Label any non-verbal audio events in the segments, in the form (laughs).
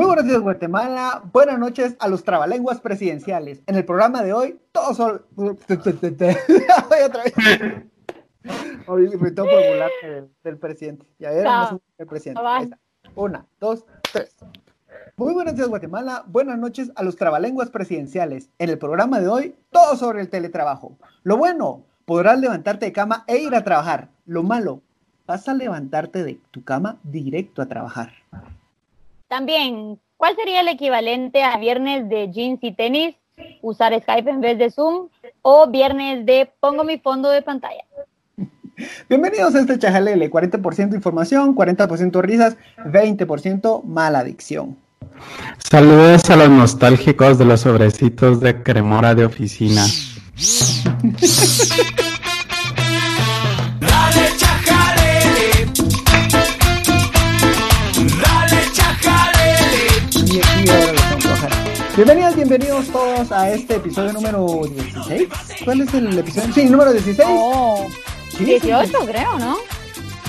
Muy buenos días, Guatemala. Buenas noches a los trabalenguas presidenciales. En el programa de hoy, todos son. Voy (laughs) otra vez. Hoy me tengo del, del presidente. Ya era el presidente. Una, dos, tres. Muy buenos días, Guatemala. Buenas noches a los trabalenguas presidenciales. En el programa de hoy, todo sobre el teletrabajo. Lo bueno, podrás levantarte de cama e ir a trabajar. Lo malo, vas a levantarte de tu cama directo a trabajar. También, ¿cuál sería el equivalente a viernes de jeans y tenis? Usar Skype en vez de Zoom o viernes de pongo mi fondo de pantalla. Bienvenidos a este Chajalele, 40% información, 40% risas, 20% mala adicción. Saludos a los nostálgicos de los sobrecitos de cremora de oficina. (laughs) Bienvenidos, bienvenidos todos a este episodio número 16. ¿Cuál es el episodio? Sí, número 16. Oh, 18 creo, ¿no?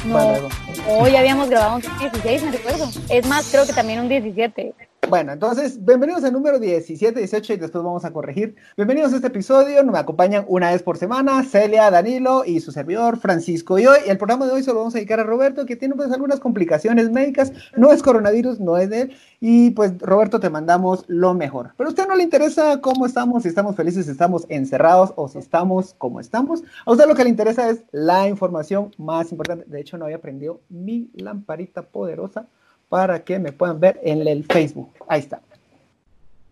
No, hoy habíamos grabado un 16, me recuerdo. Es más, creo que también un 17. Bueno, entonces, bienvenidos al número 17, 18 y después vamos a corregir. Bienvenidos a este episodio, me acompañan una vez por semana Celia, Danilo y su servidor Francisco. Y hoy, el programa de hoy se lo vamos a dedicar a Roberto, que tiene pues algunas complicaciones médicas, no es coronavirus, no es de él. Y pues Roberto, te mandamos lo mejor. Pero a usted no le interesa cómo estamos, si estamos felices, si estamos encerrados o si estamos como estamos. A usted lo que le interesa es la información más importante. De hecho, no había aprendido mi lamparita poderosa para que me puedan ver en el Facebook. Ahí está.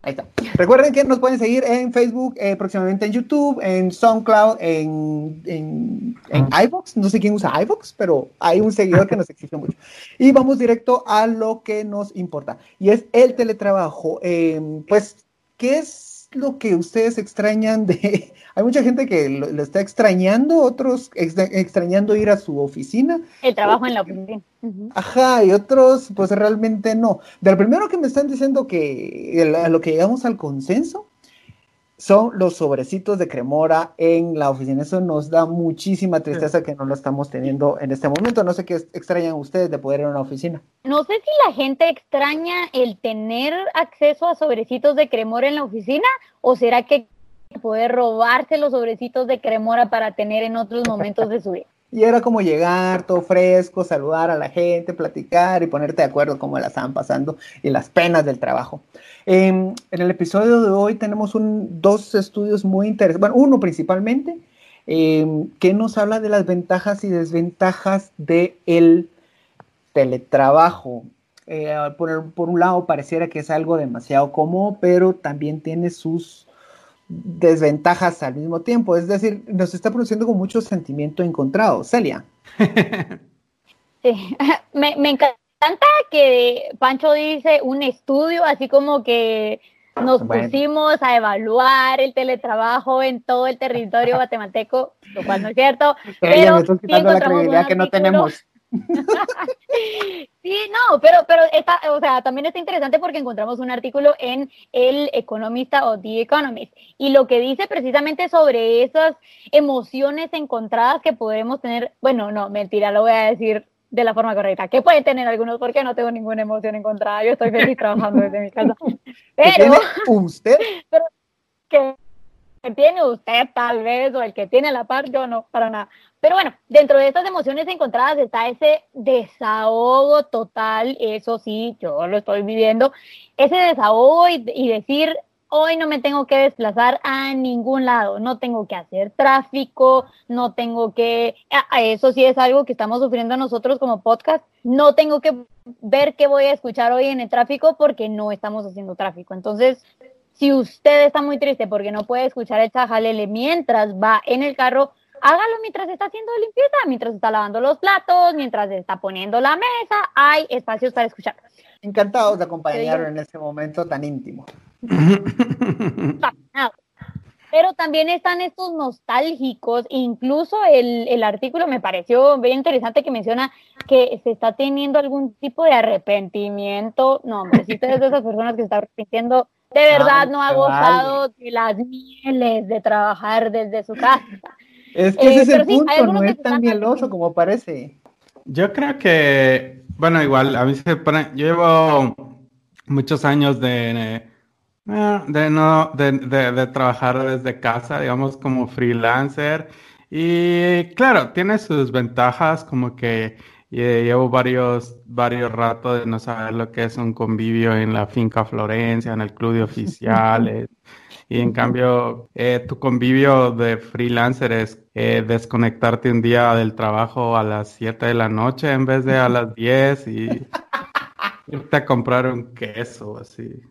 Ahí está. Recuerden que nos pueden seguir en Facebook, eh, próximamente en YouTube, en SoundCloud, en, en, en iVoox. No sé quién usa iVoox, pero hay un seguidor que nos exige mucho. Y vamos directo a lo que nos importa. Y es el teletrabajo. Eh, pues, ¿qué es lo que ustedes extrañan de... (laughs) Hay mucha gente que lo, está extrañando, otros extrañando ir a su oficina. El trabajo en la oficina. Ajá, y otros pues realmente no. Del primero que me están diciendo que a lo que llegamos al consenso son los sobrecitos de cremora en la oficina. Eso nos da muchísima tristeza que no lo estamos teniendo en este momento. No sé qué extrañan ustedes de poder ir a una oficina. No sé si la gente extraña el tener acceso a sobrecitos de cremora en la oficina o será que poder robarse los sobrecitos de cremora para tener en otros momentos de su vida. Y era como llegar todo fresco, saludar a la gente, platicar y ponerte de acuerdo cómo la estaban pasando y las penas del trabajo. en el episodio de hoy tenemos un, dos estudios muy interesantes, bueno, uno principalmente, em, que nos habla de las ventajas y desventajas del el teletrabajo. Eh, por, por un lado pareciera que es algo demasiado cómodo, pero también tiene sus desventajas al mismo tiempo. Es decir, nos está produciendo con mucho sentimiento encontrado. Celia. Sí, (laughs) me, me encanta que Pancho dice un estudio, así como que nos pusimos a evaluar el teletrabajo en todo el territorio guatemalteco, lo cual no es cierto. Pero, me quitando la credibilidad que no tenemos. Sí, no, pero, pero está, o sea, también está interesante porque encontramos un artículo en El Economista o The Economist y lo que dice precisamente sobre esas emociones encontradas que podemos tener, bueno, no, mentira, lo voy a decir de la forma correcta, que pueden tener algunos porque no tengo ninguna emoción encontrada, yo estoy feliz trabajando desde mi casa. (laughs) Pero, usted? (laughs) Pero, que tiene usted tal vez o el que tiene la par, yo no, para nada. Pero bueno, dentro de estas emociones encontradas está ese desahogo total, eso sí, yo lo estoy viviendo, ese desahogo y, decir, hoy no me tengo que desplazar a ningún lado, no tengo que hacer tráfico, no tengo que, a, eso sí es algo que estamos sufriendo nosotros como podcast, no tengo que ver qué voy a escuchar hoy en el tráfico porque no estamos haciendo tráfico. Entonces, si usted está muy triste porque no puede escuchar el chajalele mientras va en el carro, hágalo mientras está haciendo limpieza, mientras está lavando los platos, mientras está poniendo la mesa, hay espacios para escuchar. Encantados de acompañarlo en este momento tan íntimo. Pero también están estos nostálgicos, incluso el, el, artículo me pareció bien interesante que menciona que se está teniendo algún tipo de arrepentimiento. No, hombre, si usted es de esas personas que se está arrepintiendo, de verdad no, ha gozado de las mieles de trabajar desde su casa. Es que ese es el punto, no es tan mieloso como parece. Yo creo que, bueno, igual, a mí se pone, yo llevo muchos años de, eh, de, no, de, de, trabajar desde casa, digamos, como freelancer. Y claro, tiene sus ventajas, como que eh, llevo varios, varios ratos de no saber lo que es un convivio en la finca Florencia, en el club de oficiales. Y en cambio, eh, tu convivio de freelancer es eh, desconectarte un día del trabajo a las 7 de la noche en vez de a las 10 y irte a comprar un queso, así.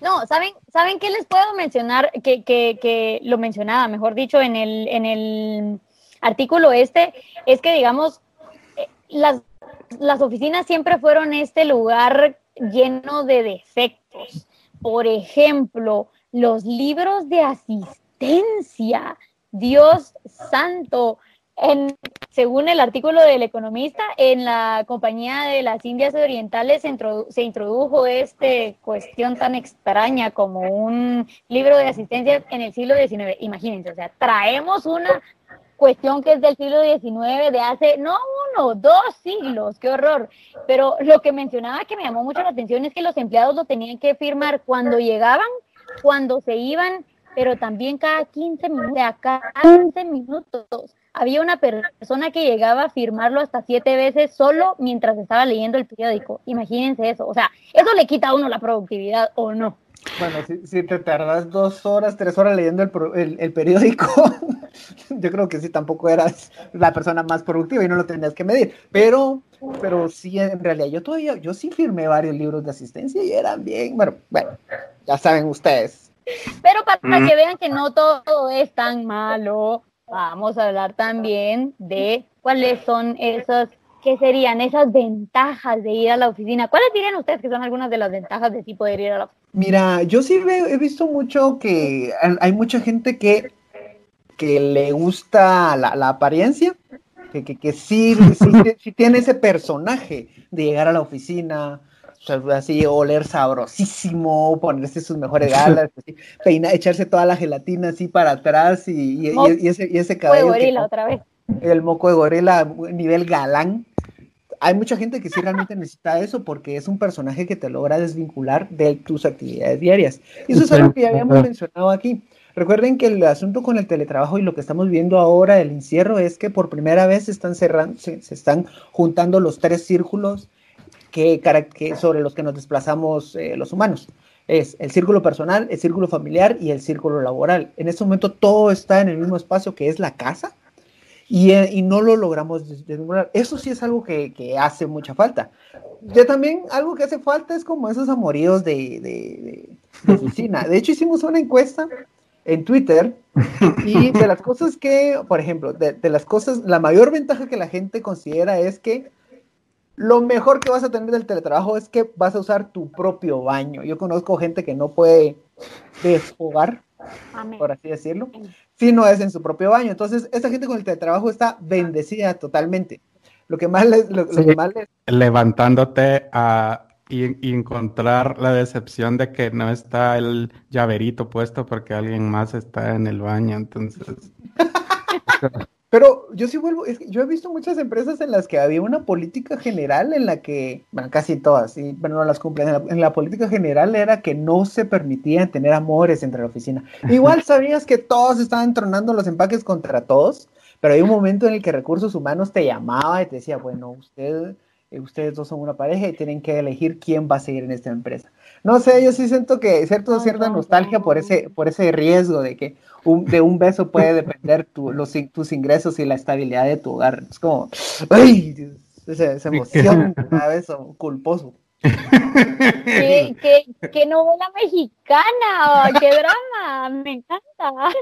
No, ¿saben, ¿saben qué les puedo mencionar? Que, que, que lo mencionaba, mejor dicho, en el, en el artículo este, es que, digamos, las, las oficinas siempre fueron este lugar lleno de defectos por ejemplo, los libros de asistencia, Dios santo, en, según el artículo del economista, en la compañía de las Indias Orientales se, introdujo esta cuestión tan extraña como un libro de asistencia en el siglo XIX. Imagínense, o sea, traemos una cuestión que es del siglo XIX, de hace, no uno, dos siglos, qué horror. Pero lo que mencionaba que me llamó mucho la atención es que los empleados lo tenían que firmar cuando llegaban, cuando se iban, pero también cada 15 minutos, cada 15 minutos. Había una persona que llegaba a firmarlo hasta siete veces solo mientras estaba leyendo el periódico. Imagínense eso. O sea, eso le quita a uno la productividad o no. Bueno, si, te tardas dos horas, tres horas leyendo el, el, periódico, (laughs) yo creo que sí, tampoco eras la persona más productiva y no lo tenías que medir. Pero, pero sí, en realidad, yo todavía, yo sí firmé varios libros de asistencia y eran bien, bueno, bueno, ya saben ustedes. Pero para que vean que no todo es tan malo, vamos a hablar también de cuáles son esos ¿qué serían esas ventajas de ir a la oficina? ¿Cuáles dirían ustedes que son algunas de las ventajas de sí poder ir a la oficina? Mira, yo sí he visto mucho que hay mucha gente que, que le gusta la, apariencia, que, que, sí, sí, tiene ese personaje de llegar a la oficina, así oler sabrosísimo, ponerse sus mejores (laughs) galas, echarse toda la gelatina así para atrás y, ese, y ese cabello. Moco de gorila otra vez. El moco de gorila nivel galán hay mucha gente que sí realmente necesita eso porque es un personaje que te logra desvincular de tus actividades diarias. Y eso es algo que ya habíamos mencionado aquí. Recuerden que el asunto con el teletrabajo y lo que estamos viendo ahora, el encierro, es que por primera vez se están cerrando, se, están juntando los tres círculos que, sobre los que nos desplazamos eh, los humanos. Es el círculo personal, el círculo familiar y el círculo laboral. En este momento todo está en el mismo espacio que es la casa eh, y, no lo logramos desnudar. Eso sí es algo que, que, hace mucha falta. Ya también algo que hace falta es como esos amoríos de, de, de, oficina. De hecho, hicimos una encuesta en Twitter (laughs) y de las cosas que, por ejemplo, de, de, las cosas, la mayor ventaja que la gente considera es que lo mejor que vas a tener del teletrabajo es que vas a usar tu propio baño. Yo conozco gente que no puede desfogar, por así decirlo si no es en su propio baño. Entonces, esta gente con el teletrabajo está bendecida totalmente. Lo que más les... Lo, Levantándote a y, encontrar la decepción de que no está el llaverito puesto porque alguien más está en el baño, entonces... (laughs) Pero yo sí vuelvo, yo he visto muchas empresas en las que había una política general en la que, bueno, casi todas, y bueno, no las cumplen, en la, política general era que no se permitía tener amores entre la oficina. Igual (laughs) sabías que todos estaban tronando los empaques contra todos, pero hay un momento en el que recursos humanos te llamaba y te decía, bueno, usted, ustedes dos son una pareja y tienen que elegir quién va a seguir en esta empresa. No sé, yo sí siento que cierto, cierta nostalgia por ese, por ese riesgo de que un, de un beso puede (laughs) depender tu, los, tus ingresos y la estabilidad de tu hogar. Es como, ¡ay! Esa, esa emoción, a beso culposo. ¿Qué, qué, qué novela mexicana, qué drama, me encanta.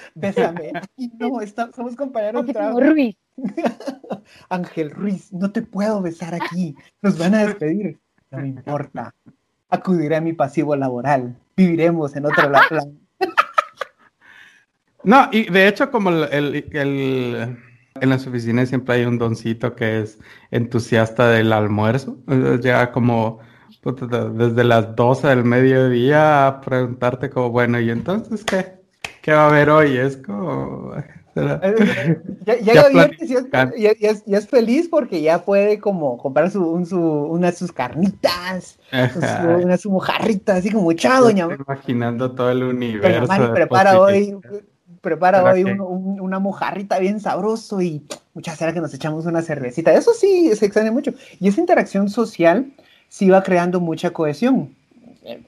(laughs) Bésame. No, está, somos compañeros de trabajo. Ruiz. (laughs) Ángel Ruiz, no te puedo besar aquí. Nos van a despedir. No me importa acudiré a mi pasivo laboral, viviremos en otro lado. (laughs) No, y de hecho como el, en las oficinas siempre hay un doncito que es entusiasta del almuerzo, ya como desde las 12 del mediodía a preguntarte como, bueno, ¿y entonces qué? ¿Qué va a haber hoy? Es como, (laughs) ya, es, es, feliz porque ya puede como comprar su, un, su, una de sus carnitas, una su mojarrita, así como echado, doña. Imaginando todo el universo. prepara hoy, prepara hoy una mojarrita bien sabroso y muchas gracias que nos echamos una cervecita. Eso sí se extraña mucho. Y esa interacción social sí va creando mucha cohesión.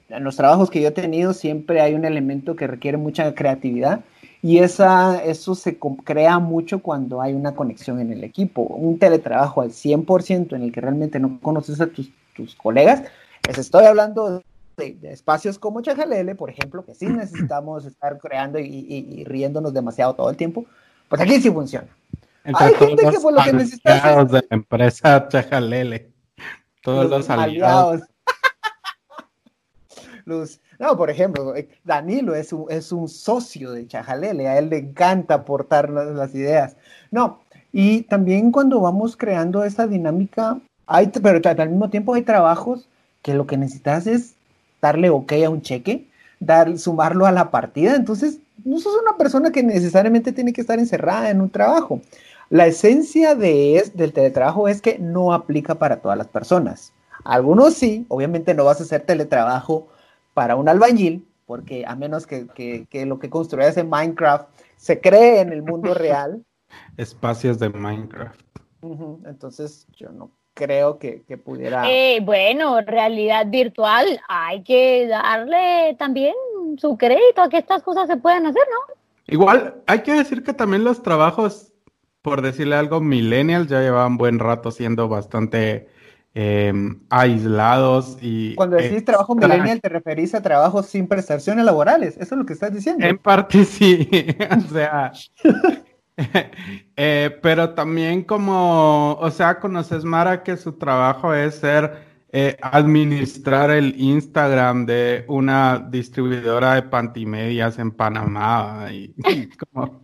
En los trabajos que yo he tenido siempre hay un elemento que requiere mucha creatividad y esa, eso se crea mucho cuando hay una conexión en el equipo. Un teletrabajo al 100% en el que realmente no conoces a tus, tus colegas, les estoy hablando de, espacios como Chajalele, por ejemplo, que sí (clears throat) necesitamos estar creando y, riéndonos demasiado todo el tiempo, pues aquí sí funciona. hay gente que por lo que necesita... de la empresa Chajalele, todos los, aliados. Luz. No, por ejemplo, eh, Danilo es un, es un socio de Chajalele, a él le encanta aportar las, ideas. No, y también cuando vamos creando esa dinámica, hay, pero al mismo tiempo hay trabajos que lo que necesitas es darle ok a un cheque, dar, sumarlo a la partida. Entonces, no sos una persona que necesariamente tiene que estar encerrada en un trabajo. La esencia de del teletrabajo es que no aplica para todas las personas. Algunos sí, obviamente no vas a hacer teletrabajo para un albañil, porque a menos que, lo que construyas en Minecraft se cree en el mundo real. (laughs) Espacios de Minecraft. entonces yo no creo que, pudiera. Eh, bueno, realidad virtual, hay que darle también su crédito a que estas cosas se puedan hacer, ¿no? Igual, hay que decir que también los trabajos, por decirle algo, millennials ya llevaban buen rato siendo bastante em, aislados y... Cuando decís trabajo millennial, te referís a trabajos sin prestaciones laborales, eso es lo que estás diciendo. En parte (laughs) sí, (laughs) o sea... (laughs) Eh, pero también como, o sea, conoces Mara que su trabajo es ser eh, administrar el Instagram de una distribuidora de pantimedias en Panamá y, como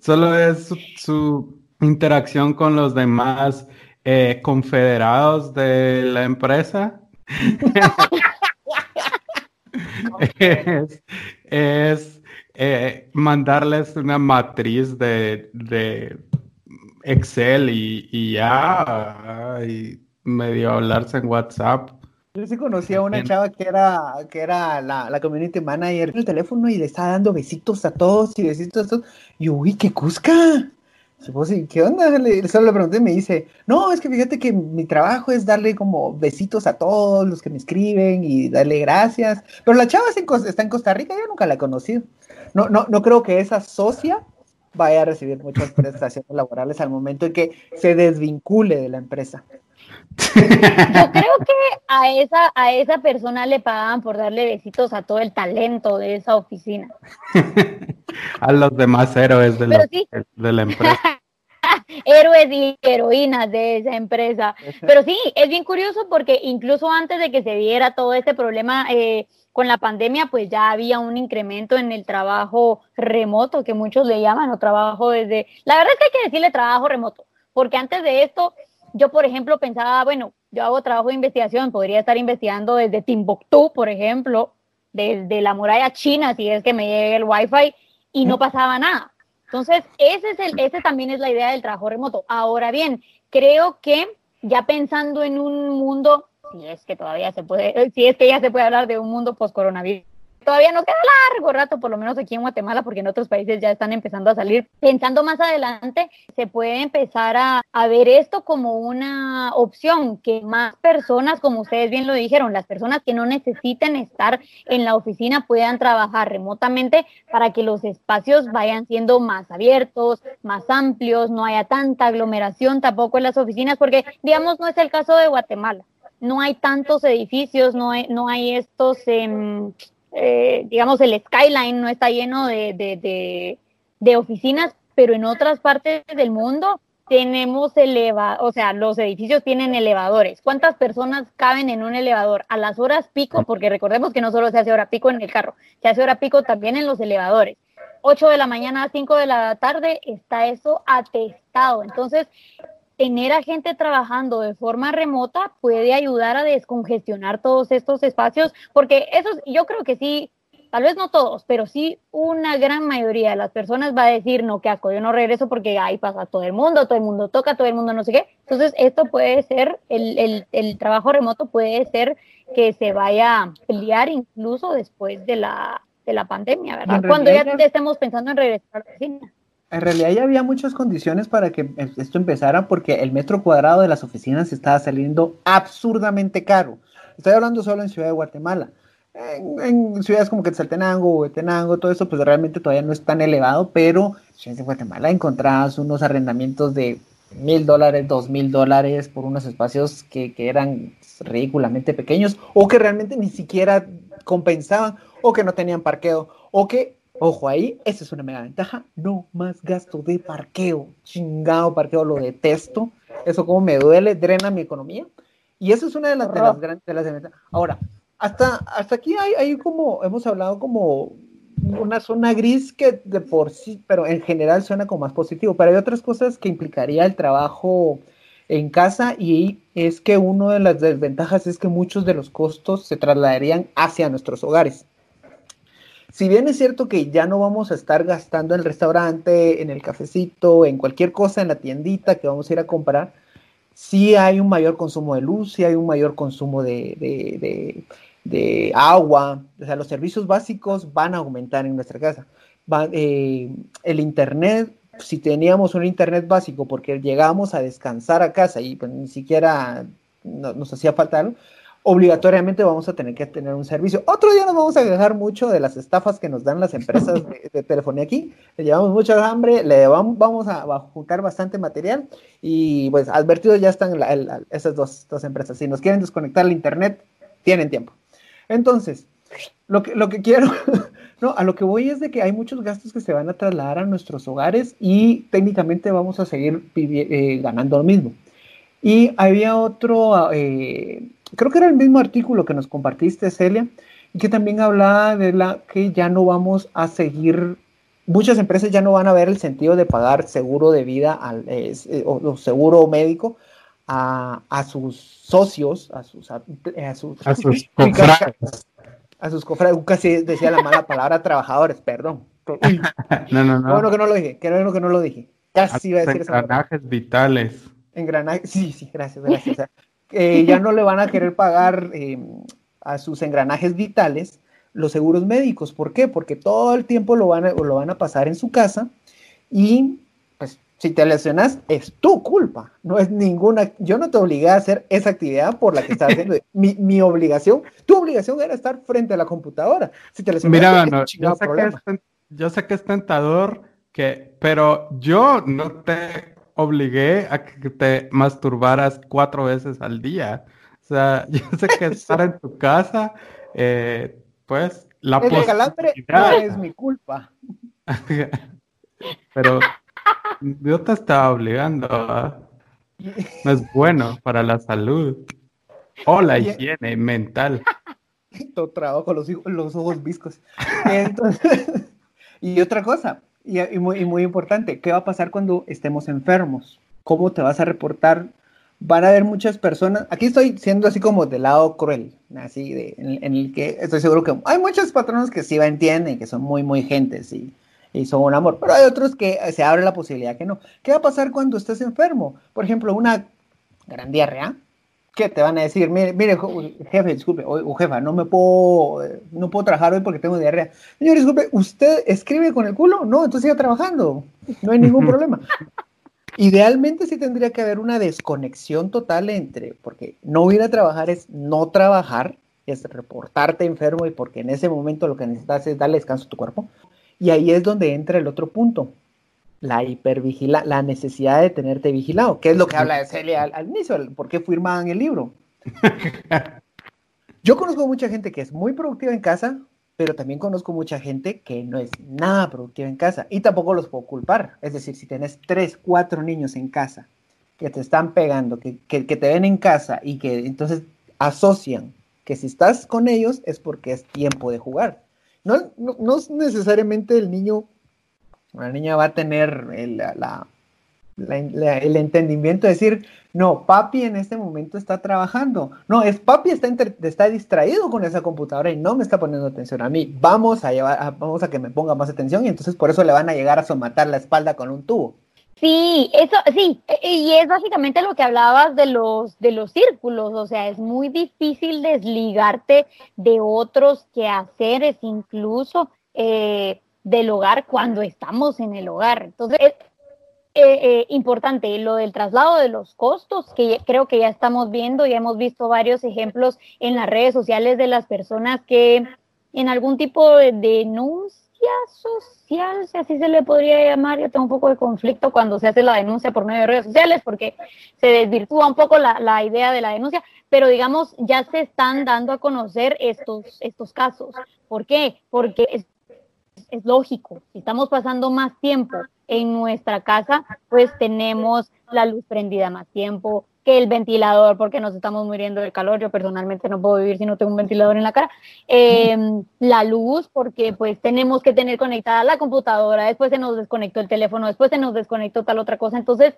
solo es su, interacción con los demás eh, confederados de la empresa. (laughs) es eh, mandarles una matriz de, Excel y, ya, y medio hablarse en WhatsApp. Yo sí conocí a una chava que era, que era la, la community manager en el teléfono y le estaba dando besitos a todos y besitos a todos. Y uy, qué cusca. ¿Qué onda? Le, solo le pregunté y me dice, no, es que fíjate que mi trabajo es darle como besitos a todos los que me escriben y darle gracias. Pero la chava está en Costa Rica, yo nunca la he conocido. No, no, no creo que esa socia vaya a recibir muchas prestaciones laborales al momento en que se desvincule de la empresa. Yo creo que a esa, a esa persona le pagaban por darle besitos a todo el talento de esa oficina. (laughs) (laughs) a los demás héroes de, (laughs) la, empresa. (laughs) héroes y heroínas de esa empresa. Pero sí, es bien curioso porque incluso antes de que se diera todo este problema eh, con la pandemia, pues ya había un incremento en el trabajo remoto, que muchos le llaman, o trabajo desde... La verdad es que hay que decirle trabajo remoto, porque antes de esto yo, por ejemplo, pensaba, bueno, yo hago trabajo de investigación, podría estar investigando desde Timbuktu, por ejemplo, desde la muralla china, si es que me llegue el wifi, y no pasaba nada. Entonces, ese, es el, ese también es la idea del trabajo remoto. Ahora bien, creo que ya pensando en un mundo, si es que todavía se puede, (laughs) si es que ya se puede hablar de un mundo post-coronavirus, todavía no queda largo rato, por lo menos aquí en Guatemala, porque en otros países ya están empezando a salir. Pensando más adelante, se puede empezar a, ver esto como una opción, que más personas, como ustedes bien lo dijeron, las personas que no necesiten estar en la oficina puedan trabajar remotamente para que los espacios vayan siendo más abiertos, más amplios, no haya tanta aglomeración tampoco en las oficinas, porque digamos no es el caso de Guatemala no hay tantos edificios, no hay, no hay estos, em, eh, digamos, el skyline no está lleno de, oficinas, pero en otras partes del mundo tenemos eleva, o sea, los edificios tienen elevadores. ¿Cuántas personas caben en un elevador? A las horas pico, porque recordemos que no solo se hace hora pico en el carro, se hace hora pico también en los elevadores. 8 de la mañana a 5 de la tarde está eso atestado. Entonces, tener a gente trabajando de forma remota puede ayudar a descongestionar todos estos espacios, porque eso yo creo que sí tal vez no todos, pero sí una gran mayoría de las personas va a decir, no, qué asco, yo no regreso porque ahí pasa todo el mundo, todo el mundo toca, todo el mundo no sé qué. Entonces, esto puede ser, el, el, el trabajo remoto puede ser que se vaya a pelear incluso después de la, de la pandemia, ¿verdad? Cuando ya estemos pensando en regresar a la oficina. En realidad ya había muchas condiciones para que esto empezara porque el metro cuadrado de las oficinas estaba saliendo absurdamente caro. Estoy hablando solo en Ciudad de Guatemala. En, ciudades como Quetzaltenango, Huetenango, todo eso, pues realmente todavía no es tan elevado, pero en Guatemala encontrabas unos arrendamientos de mil dólares, dos mil dólares por unos espacios que, que, eran ridículamente pequeños o que realmente ni siquiera compensaban o que no tenían parqueo o que, ojo ahí, esa es una mega ventaja, no más gasto de parqueo, chingado parqueo, lo detesto, eso como me duele, drena mi economía. Y eso es una de las, de las grandes de las Ahora, hasta, hasta aquí hay, hay como, hemos hablado como una zona gris que de por sí, pero en general suena como más positivo, pero hay otras cosas que implicaría el trabajo en casa y es que una de las desventajas es que muchos de los costos se trasladarían hacia nuestros hogares. Si bien es cierto que ya no vamos a estar gastando en el restaurante, en el cafecito, en cualquier cosa en la tiendita que vamos a ir a comprar, sí hay un mayor consumo de luz, sí hay un mayor consumo de, de, agua, o sea, los servicios básicos van a aumentar en nuestra casa. Eh, el internet, si teníamos un internet básico porque llegábamos a descansar a casa y pues, ni siquiera nos hacía falta obligatoriamente vamos a tener que tener un servicio. Otro día nos vamos a dejar mucho de las estafas que nos dan las empresas de, telefonía aquí. Le llevamos mucha hambre, le vamos, a, juntar bastante material y pues advertidos ya están esas dos, dos, empresas. Si nos quieren desconectar el internet, tienen tiempo. Entonces, lo que, lo que quiero, (laughs) no, a lo que voy es de que hay muchos gastos que se van a trasladar a nuestros hogares y técnicamente vamos a seguir eh, ganando lo mismo. Y había otro, eh, creo que era el mismo artículo que nos compartiste, Celia, y que también hablaba de la que ya no vamos a seguir, muchas empresas ya no van a ver el sentido de pagar seguro de vida al, eh, o, seguro médico a, a, sus socios, a sus, a, sus, a sus (laughs) confrades. A sus confrades, casi decía la mala palabra trabajadores, perdón. (laughs) no, no, no. bueno que no lo dije, qué bueno que no lo dije. Casi iba a decir Engranajes vitales. Engranajes, sí, sí, gracias, gracias. Eh, ya (laughs) no le van a querer pagar eh, a sus engranajes vitales los seguros médicos. ¿Por qué? Porque todo el tiempo lo van a, lo van a pasar en su casa y pues si te lesionas es tu culpa, no es ninguna, yo no te obligué a hacer esa actividad por la que estás haciendo. (laughs) mi, mi, obligación, tu obligación era estar frente a la computadora. Si te lesionas, Mira, no, yo, sé que es, yo sé que es tentador, que, pero yo no te obligué a que te masturbaras cuatro veces al día. O sea, (laughs) yo sé que estar en tu casa, eh, pues la El calambre no es mi culpa. (laughs) Pero yo te estaba obligando. ¿ah? No es bueno para la salud o la higiene mental. (laughs) Todo trabajo los, los ojos viscos. Entonces, y otra cosa, y, muy, muy importante, ¿qué va a pasar cuando estemos enfermos? ¿Cómo te vas a reportar? Van a haber muchas personas, aquí estoy siendo así como del lado cruel, así de, en, el que estoy seguro que hay muchos patronos que sí va, entienden, que son muy, muy gentes y, y son un amor, pero hay otros que se abre la posibilidad que no. ¿Qué va a pasar cuando estés enfermo? Por ejemplo, una gran diarrea, ¿qué te van a decir? Mire, mire jefe, disculpe, o, jefa, no me puedo, no puedo trabajar hoy porque tengo diarrea. Señor, disculpe, ¿usted escribe con el culo? No, entonces siga trabajando, no hay ningún (laughs) problema. Idealmente sí tendría que haber una desconexión total entre, porque no ir a trabajar es no trabajar, es reportarte enfermo y porque en ese momento lo que necesitas es darle descanso a tu cuerpo. Y ahí es donde entra el otro punto la hipervigila, la necesidad de tenerte vigilado, que es lo que habla de Celia al, inicio, por qué firmaban el libro. (laughs) Yo conozco mucha gente que es muy productiva en casa, pero también conozco mucha gente que no es nada productiva en casa y tampoco los puedo culpar. Es decir, si tienes tres, cuatro niños en casa que te están pegando, que, que, te ven en casa y que entonces asocian que si estás con ellos es porque es tiempo de jugar. No, no, no necesariamente el niño una niña va a tener la, el entendimiento de decir, no, papi en este momento está trabajando. No, es papi está, está distraído con esa computadora y no me está poniendo atención a mí. Vamos a, llevar, vamos a que me ponga más atención y entonces por eso le van a llegar a somatar la espalda con un tubo. Sí, eso sí, e, y es básicamente lo que hablabas de los de los círculos, o sea, es muy difícil desligarte de otros quehaceres, incluso eh, del hogar cuando estamos en el hogar. Entonces, es eh, eh, importante lo del traslado de los costos, que creo que ya estamos viendo y hemos visto varios ejemplos en las redes sociales de las personas que en algún tipo de denuncia social, si así se le podría llamar. Yo tengo un poco de conflicto cuando se hace la denuncia por medio de redes sociales porque se desvirtúa un poco la, idea de la denuncia, pero digamos, ya se están dando a conocer estos, estos casos. ¿Por qué? Porque es, lógico, si estamos pasando más tiempo en nuestra casa, pues tenemos la luz prendida más tiempo, que el ventilador, porque nos estamos muriendo del calor. Yo personalmente no puedo vivir si no tengo un ventilador en la cara. Em, la luz, porque pues tenemos que tener conectada la computadora, después se nos desconectó el teléfono, después se nos desconectó tal otra cosa. Entonces,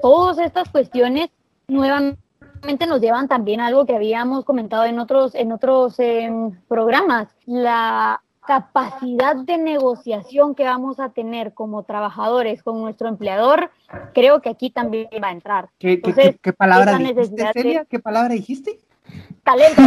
todas estas cuestiones nuevamente nos llevan también a algo que habíamos comentado en otros, en otros em, programas, la capacidad de negociación que vamos a tener como trabajadores con nuestro empleador, creo que aquí también va a entrar. ¿Qué, palabra dijiste, ¿Qué palabra dijiste? Talento.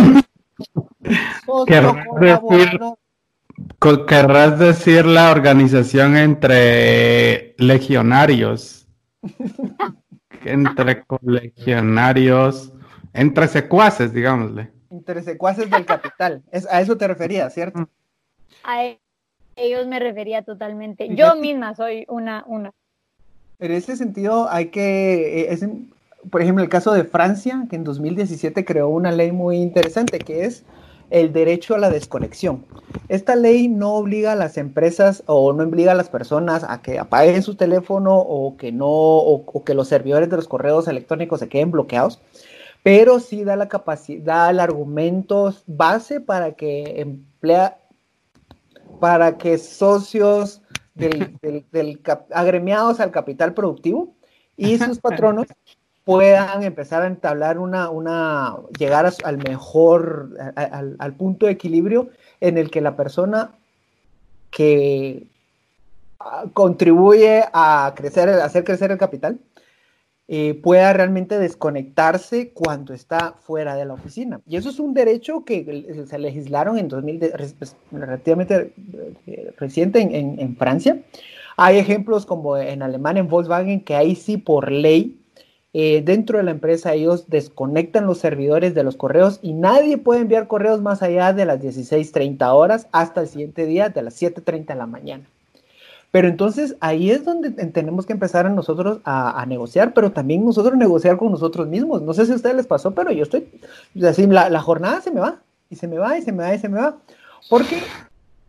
(laughs) querrás decir la organización entre legionarios, (laughs) entre colegionarios, entre secuaces, digámosle. Entre secuaces del capital. Es, a eso te referías, ¿cierto? A ellos me refería totalmente. Yo misma soy una, una. En ese sentido, hay que, eh, es, por ejemplo, el caso de Francia, que en 2017 creó una ley muy interesante, que es el derecho a la desconexión. Esta ley no obliga a las empresas o no obliga a las personas a que apaguen su teléfono o que no, o, que los servidores de los correos electrónicos se queden bloqueados, pero sí da la capacidad, el argumento base para que emplea, para que socios (laughs) del, agremiados al capital productivo y sus patronos puedan empezar a entablar una, una llegar al mejor, al, punto de equilibrio en el que la persona que ah, contribuye a crecer, a hacer crecer el capital, eh, pueda realmente desconectarse cuando está fuera de la oficina. Y eso es un derecho que se legislaron en 2000, pues, relativamente eh, reciente en, Francia. Hay ejemplos como en Alemania, en Volkswagen, que ahí sí por ley, eh, dentro de la empresa ellos desconectan los servidores de los correos y nadie puede enviar correos más allá de las 16.30 horas hasta el siguiente día de las 7.30 de la mañana. Pero entonces ahí es donde tenemos que empezar a nosotros a, negociar, pero también nosotros negociar con nosotros mismos. No sé si a ustedes les pasó, pero yo estoy, así, la, la jornada se me va, y se me va, y se me va, y se me va. Porque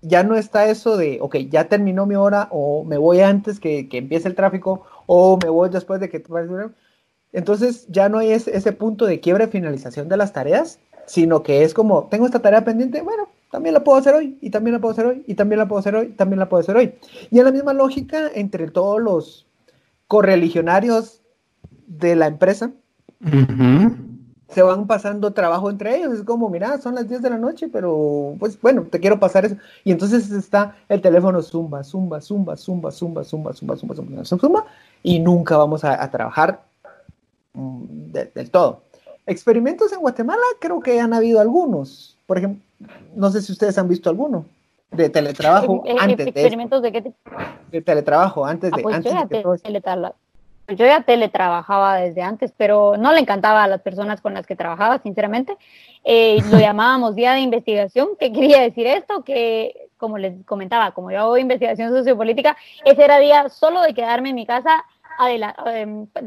ya no está eso de, ok, ya terminó mi hora, o me voy antes que, que empiece el tráfico, o me voy después de que... Entonces ya no hay ese, ese punto de quiebra y finalización de las tareas, sino que es como, tengo esta tarea pendiente, bueno, también la puedo hacer hoy, y también la puedo hacer hoy, y también la puedo hacer hoy, también la puedo hacer hoy. Y en la misma lógica entre todos los correligionarios de la empresa, se van pasando trabajo entre ellos. Es como, mira, son las 10 de la noche, pero pues bueno, te quiero pasar eso. Y entonces está el teléfono zumba, zumba, zumba, zumba, zumba, zumba, zumba, zumba, zumba, zumba, y nunca vamos a, trabajar mm, del todo. Experimentos en Guatemala creo que han habido algunos. Por ejemplo, no sé si ustedes han visto alguno de teletrabajo eh, antes experimentos de, qué tipo? de teletrabajo antes de, pues yo, ya teletrabajaba desde antes, pero no le encantaba a las personas con las que trabajaba, sinceramente. Eh, lo (laughs) llamábamos día de investigación. ¿Qué quería decir esto? Que, como les comentaba, como yo hago investigación sociopolítica, ese era día solo de quedarme en mi casa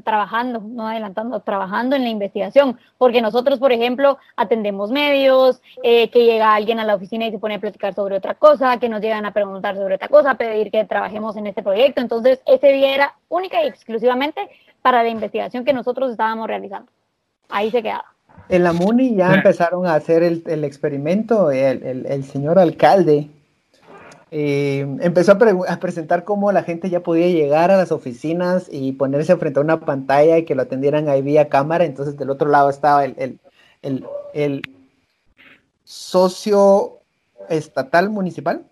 trabajando, no adelantando, trabajando en la investigación, porque nosotros, por ejemplo, atendemos medios, eh, que llega alguien a la oficina y se pone a platicar sobre otra cosa, que nos llegan a preguntar sobre otra cosa, pedir que trabajemos en este proyecto. Entonces, ese día era única y exclusivamente para la investigación que nosotros estábamos realizando. Ahí se quedaba. En la MUNI ya empezaron a hacer el, el experimento, el, el, el señor alcalde empezó a, presentar cómo la gente ya podía llegar a las oficinas y ponerse frente a una pantalla y que lo atendieran ahí vía cámara. Entonces del otro lado estaba el, el, socio estatal municipal.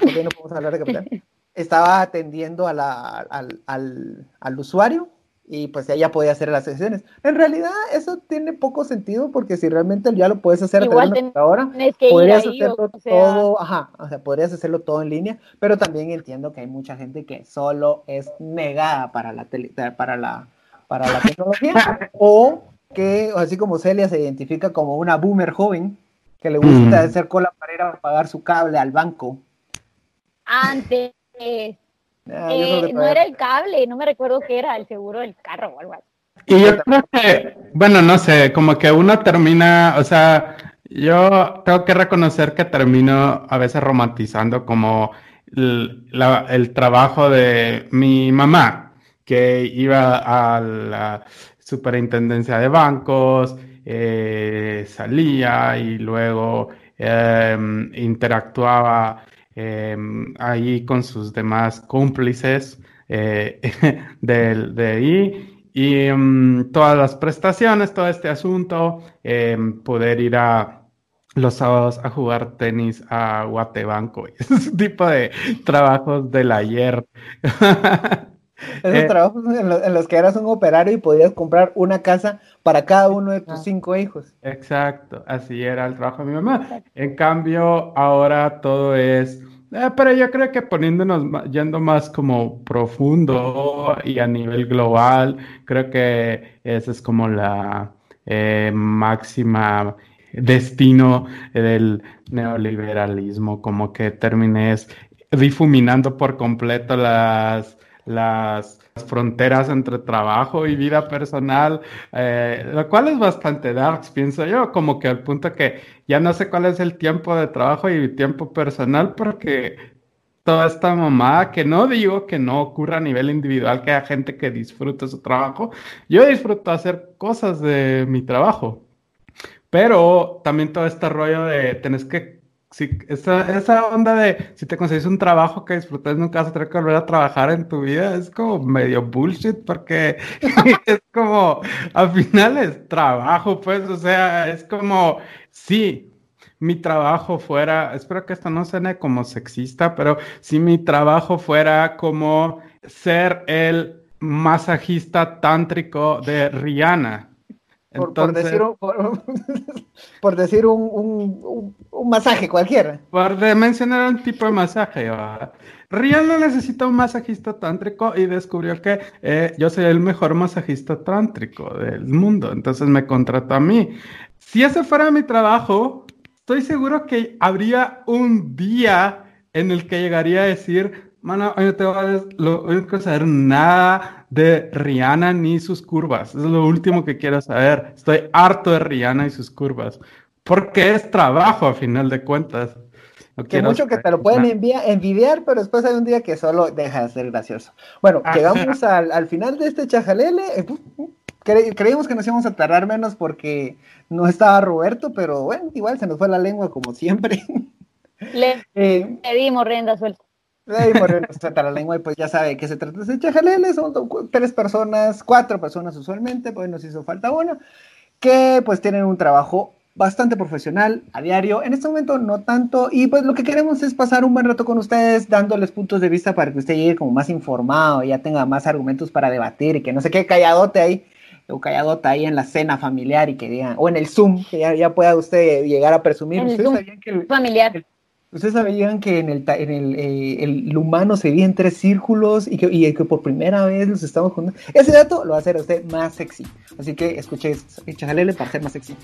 no podemos hablar de capital. (laughs) Estaba atendiendo a la, al, al, al usuario y pues ella podía hacer las sesiones. En realidad eso tiene poco sentido porque si realmente ya lo puedes hacer Igual ahora, podrías hacerlo todo, ajá, o sea, podrías hacerlo todo en línea, pero también entiendo que hay mucha gente que solo es negada para la tele, para la para la tecnología (laughs) o que así como Celia se identifica como una boomer joven que le gusta mm. hacer cola para ir a pagar su cable al banco. Antes Ah, eh, no era el cable, no me recuerdo qué era, el seguro del carro o algo así. Y yo creo que, bueno, no sé, como que uno termina, o sea, yo tengo que reconocer que termino a veces romantizando como el, trabajo de mi mamá, que iba a la superintendencia de bancos, eh, salía y luego em, interactuaba Em, ahí con sus demás cómplices eh, (laughs) de, ahí y em, todas las prestaciones, todo este asunto, em, poder ir a los sábados a jugar tenis a Guatebanco, (laughs) ese tipo de trabajos del ayer. (laughs) Esos eh, trabajos en, los que eras un operario y podías comprar una casa para cada uno de tus cinco hijos. Exacto, así era el trabajo de mi mamá. En cambio, ahora todo es, eh, pero yo creo que poniéndonos, yendo más como profundo y a nivel global, creo que ese es como la eh, máxima destino del neoliberalismo, como que termines difuminando por completo las las fronteras entre trabajo y vida personal, eh, lo cual es bastante darks, pienso yo, como que al punto que ya no sé cuál es el tiempo de trabajo y tiempo personal porque toda esta mamada, que no digo que no ocurra a nivel individual, que haya gente que disfrute su trabajo, yo disfruto hacer cosas de mi trabajo, pero también todo este rollo de tenés que Sí, esa, esa onda de si te consigues un trabajo que disfrutas nunca vas a tener que volver a trabajar en tu vida es como medio bullshit porque (laughs) es como al final es trabajo, pues, o sea, es como si mi trabajo fuera, espero que esto no suene como sexista, pero si mi trabajo fuera como ser el masajista tántrico de Rihanna (laughs) por, decir, un, por, decir un, masaje cualquiera. Por mencionar un tipo de masaje. Rihanna necesita un masajista tántrico y descubrió que eh, yo soy el mejor masajista tántrico del mundo. Entonces me contrató a mí. Si ese fuera mi trabajo, estoy seguro que habría un día en el que llegaría a decir, Mano, hoy no te voy a, saber nada de Rihanna ni sus curvas. Es lo último que quiero saber. Estoy harto de Rihanna y sus curvas. Porque es trabajo a final de cuentas. que mucho que te lo pueden enviar, envidiar, pero después hay un día que solo deja de ser gracioso. Bueno, ah. llegamos (laughs) al, final de este chajalele. Eh, creímos que nos íbamos a tardar menos porque no estaba Roberto, pero bueno, igual se nos fue la lengua como siempre. Le, (laughs) eh, le dimos rienda suelta. Ahí nos trata la lengua y pues ya sabe que se trata de chajalele, son tres personas, cuatro personas usualmente, pues nos hizo falta uno, que pues tienen un trabajo bastante profesional a diario. En este momento no tanto. Y pues lo que queremos es pasar un buen rato con ustedes, dándoles puntos de vista para que usted llegue como más informado, ya tenga más argumentos para debatir y que no se quede calladote ahí o calladota ahí en la cena familiar y que digan, o en el Zoom, que ya, pueda usted llegar a presumir. el familiar. ¿Ustedes sabían que en el, en el, eh, el humano se divide en tres círculos y que, y que, por primera vez los estamos juntando? Ese dato lo va a hacer a usted más sexy. Así que escuche Chajalele para ser más sexy.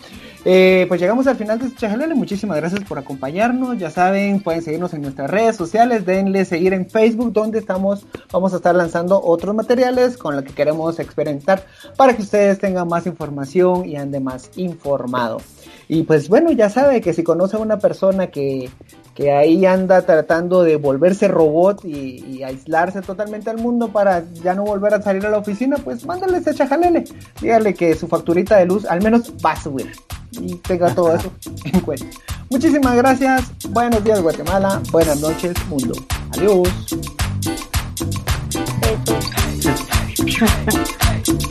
Eh, pues llegamos al final de este Chajalele. Muchísimas gracias por acompañarnos. Ya saben, pueden seguirnos en nuestras redes sociales. Denle seguir en Facebook, donde estamos. Vamos a estar lanzando otros materiales con los que queremos experimentar para que ustedes tengan más información y ande más informado. Y pues bueno, ya sabe que si conoce a una persona que, que ahí anda tratando de volverse robot y, aislarse totalmente al mundo para ya no volver a salir a la oficina, pues mándale ese chajalele. Dígale que su facturita de luz al menos va a subir. Y tenga todo eso (laughs) en cuenta. Muchísimas gracias. Buenos días, Guatemala. Buenas noches, mundo. Adiós. (laughs)